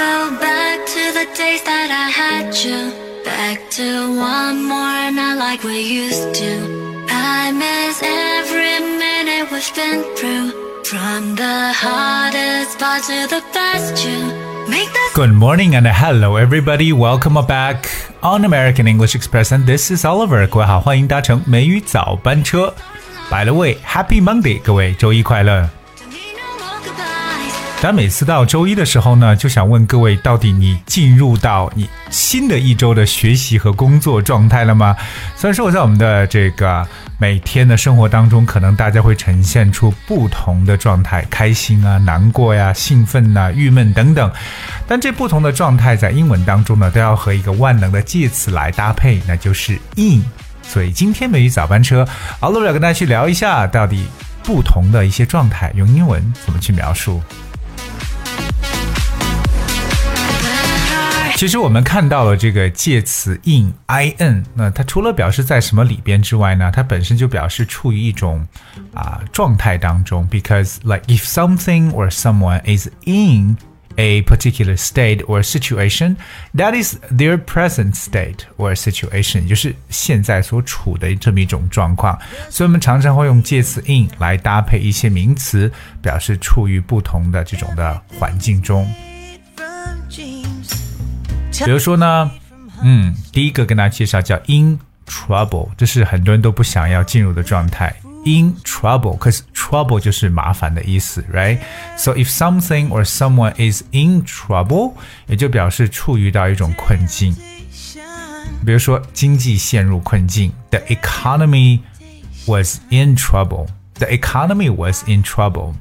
go back to the days that I had you. Back to one more night like we used to. I miss every minute we've been through. From the hardest part to the best you. Make the Good morning and hello everybody. Welcome back on American English Express and this is Oliver. 各位好，欢迎搭乘美语早班车。By the way, Happy Monday，各位周一快乐。 但每次到周一的时候呢，就想问各位，到底你进入到你新的一周的学习和工作状态了吗？虽然说我在我们的这个每天的生活当中，可能大家会呈现出不同的状态，开心啊、难过呀、兴奋呐、郁闷等等，但这不同的状态在英文当中呢，都要和一个万能的介词来搭配，那就是 in。所以今天美语早班车，Oliver 要跟大家去聊一下，到底不同的一些状态用英文怎么去描述。其实我们看到了这个介词 in i n，那它除了表示在什么里边之外呢，它本身就表示处于一种啊、状态当中。Because like if something or someone is in a particular state or situation, that is their present state or situation，就是现在所处的这么一种状况。所以我们常常会用介词 in 来搭配一些名词，表示处于不同的这种的环境中。比如说呢，嗯，第一个跟大家介绍叫 in trouble，这是很多人都不想要进入的状态。In trouble, cause trouble 就是麻烦的意思，right? So if something or someone is in trouble，也就表示处于到一种困境。比如说经济陷入困境，the economy was in trouble. The economy was in trouble.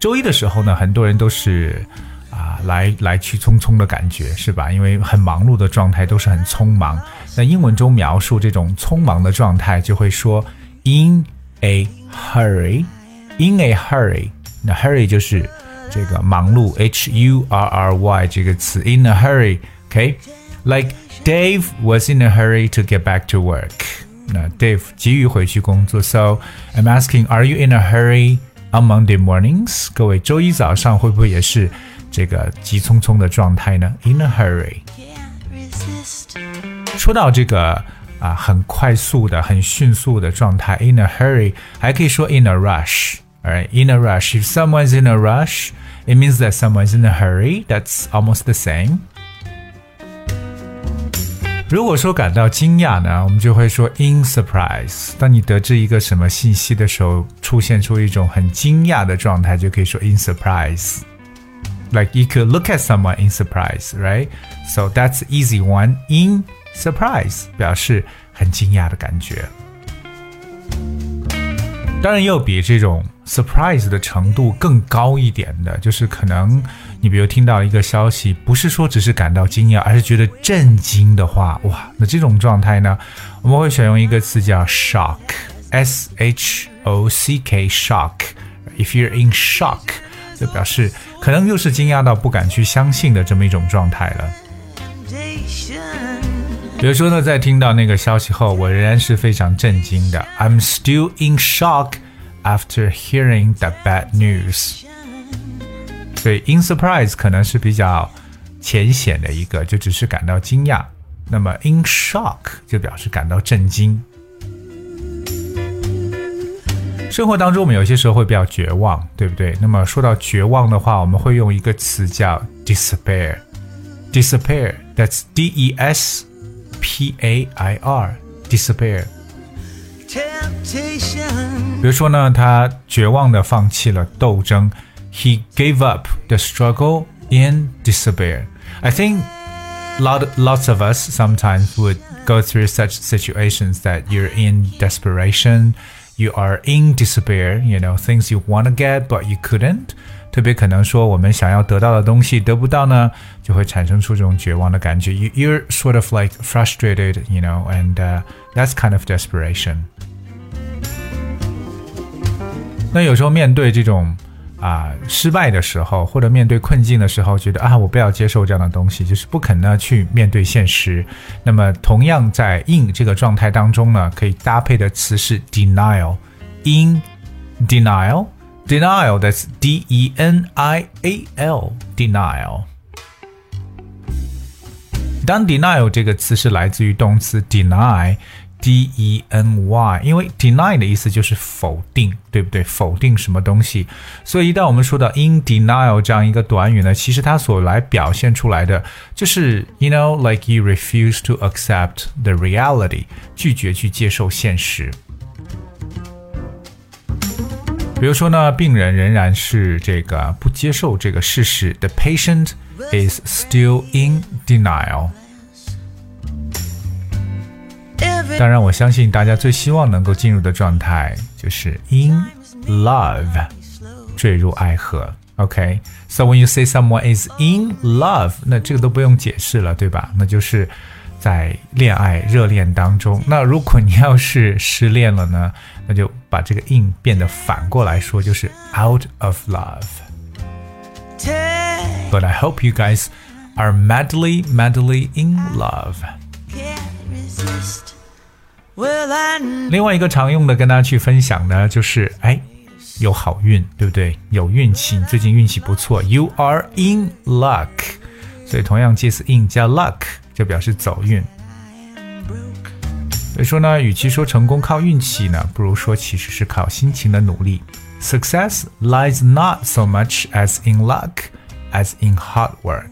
周一的时候呢，很多人都是啊，来来去匆匆的感觉，是吧？因为很忙碌的状态，都是很匆忙。那英文中描述这种匆忙的状态，就会说 in a hurry。in a hurry，那 hurry 就是这个忙碌，h u r r y 这个词，in a hurry。OK，like、Dave was in a hurry to get back to work。那 Dave 急于回去工作，so I'm asking, are you in a hurry on Monday mornings？各位周一早上会不会也是 这个急匆匆的状态呢？In a hurry。说到这个啊，很快速的、很迅速的状态，in a hurry，还可以说 in a rush。Alright, in a rush. If someone's in a rush, it means that someone's in a hurry. That's almost the same. 如果说感到惊讶呢，我们就会说 in surprise。当你得知一个什么信息的时候，出现出一种很惊讶的状态，就可以说 in surprise。 Like you could look at someone in surprise, right? So that's easy one. In surprise 表示很惊讶的感觉。当然，也有比这种 surprise 的程度更高一点的，就是可能你比如听到一个消息，不是说只是感到惊讶，而是觉得震惊的话，哇，那这种状态呢，我们会选用一个词叫 shock，s h o c k shock。If you're in shock， 就表示可能又是惊讶到不敢去相信的这么一种状态了。比如说呢，在听到那个消息后，我仍然是非常震惊的。I'm still in shock after hearing the bad news。所以 in surprise 可能是比较浅显的一个，就只是感到惊讶。那么 in shock 就表示感到震惊。生活当中，我们有些时候会比较绝望，对不对？那么说到绝望的话，我们会用一个词叫 despair。despair，that's D E S P A I R，despair。比如说呢，他绝望的放弃了斗争，He gave up the struggle in despair. I think lot lots of us sometimes would go through such situations that you're in desperation, you are in despair, you know, things you want to get but you couldn't. 特别可能说我们想要得到的东西得不到呢，就会产生出这种绝望的感觉。You you're sort of like frustrated, you know, and、uh, that's kind of desperation. 那有时候面对这种 啊失败的时候，或者面对困境的时候，觉得啊我不要接受这样的东西，就是不肯呢去面对现实。那么同样在 in 这个状态当中呢，可以搭配的词是 denial。in denial Denial, that's D E N I A L, denial. 当 denial 这个词是来自于动词 deny。D E N Y，因为 deny 的意思就是否定，对不对？否定什么东西？所以一旦我们说到 in denial 这样一个短语呢，其实它所来表现出来的就是 you know like you refuse to accept the reality，拒绝去接受现实。比如说呢，病人仍然是这个不接受这个事实，the patient is still in denial。当然，我相信大家最希望能够进入的状态就是 in love，坠入爱河。OK，so when you say someone is in love，那这个都不用解释了，对吧？那就是在恋爱热恋当中。那如果你要是失恋了呢，那就把这个 in 变得反过来说，就是 out of love。But I hope you guys are madly, madly in love. 另外一个常用的跟大家去分享呢，就是哎，有好运，对不对？有运气，你最近运气不错，You are in luck。所以同样介词 in 加 luck 就表示走运。所以说呢，与其说成功靠运气呢，不如说其实是靠辛勤的努力。Success lies not so much as in luck as in hard work。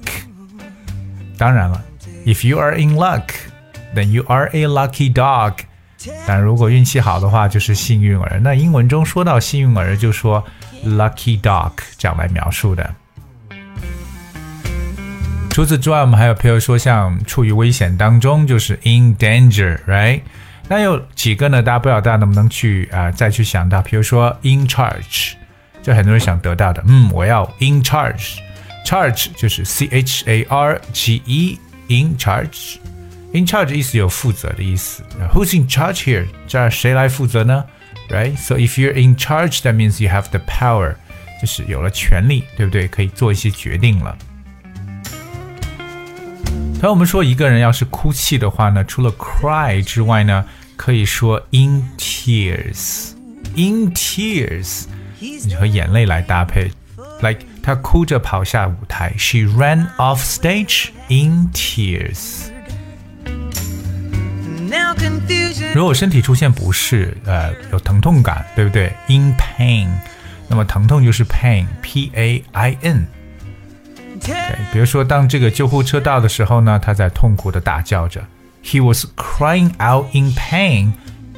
当然了，If you are in luck Then you are a lucky dog。但如果运气好的话，就是幸运儿。那英文中说到幸运儿，就说 lucky dog 这样来描述的。除此之外，我们还有，譬如说像处于危险当中，就是 in danger，right？那有几个呢？大家不知道大家能不能去啊，再去想到，比如说 in charge，就很多人想得到的，嗯，我要 in charge，charge 就是 c h a r g e，in charge。In charge 意思有负责的意思。Who's in charge here？这儿谁来负责呢？Right? So if you're in charge, that means you have the power，就是有了权利，对不对？可以做一些决定了。当我们说一个人要是哭泣的话呢，除了 cry 之外呢，可以说 in tears。In tears，你和眼泪来搭配。Like 她哭着跑下舞台，She ran off stage in tears。 如果身体出现不适，呃，有疼痛感，对不对？In pain，那么疼痛就是 pain，P A I N。对，比如说当这个救护车到的时候呢，他在痛苦的大叫着，He was crying out in pain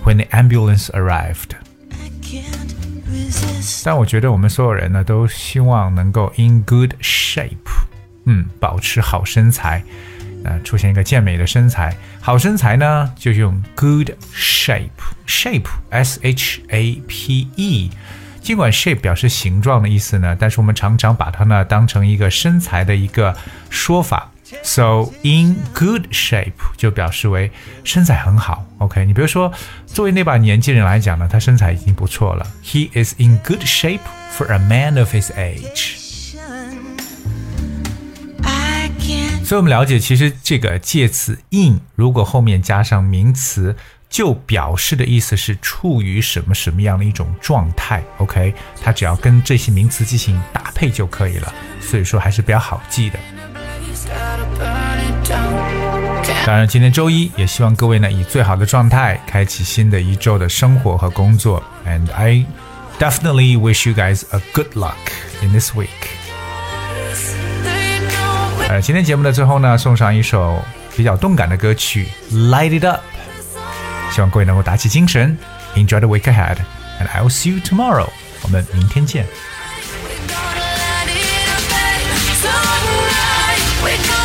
when the ambulance arrived。但我觉得我们所有人呢，都希望能够 in good shape，嗯，保持好身材。呃，出现一个健美的身材，好身材呢，就用 good shape，shape s h a p e。尽管 shape 表示形状的意思呢，但是我们常常把它呢当成一个身材的一个说法。So in good shape 就表示为身材很好。OK，你比如说，作为那把年纪人来讲呢，他身材已经不错了。He is in good shape for a man of his age. 所以我们了解，其实这个介词 in 如果后面加上名词，就表示的意思是处于什么什么样的一种状态。OK，它只要跟这些名词进行搭配就可以了。所以说还是比较好记的。当然，今天周一，也希望各位呢以最好的状态开启新的一周的生活和工作。And I definitely wish you guys a good luck in this week. 呃，今天节目的最后呢，送上一首比较动感的歌曲《Light It Up》，希望各位能够打起精神，Enjoy the week ahead，and I'll see you tomorrow。我们明天见。We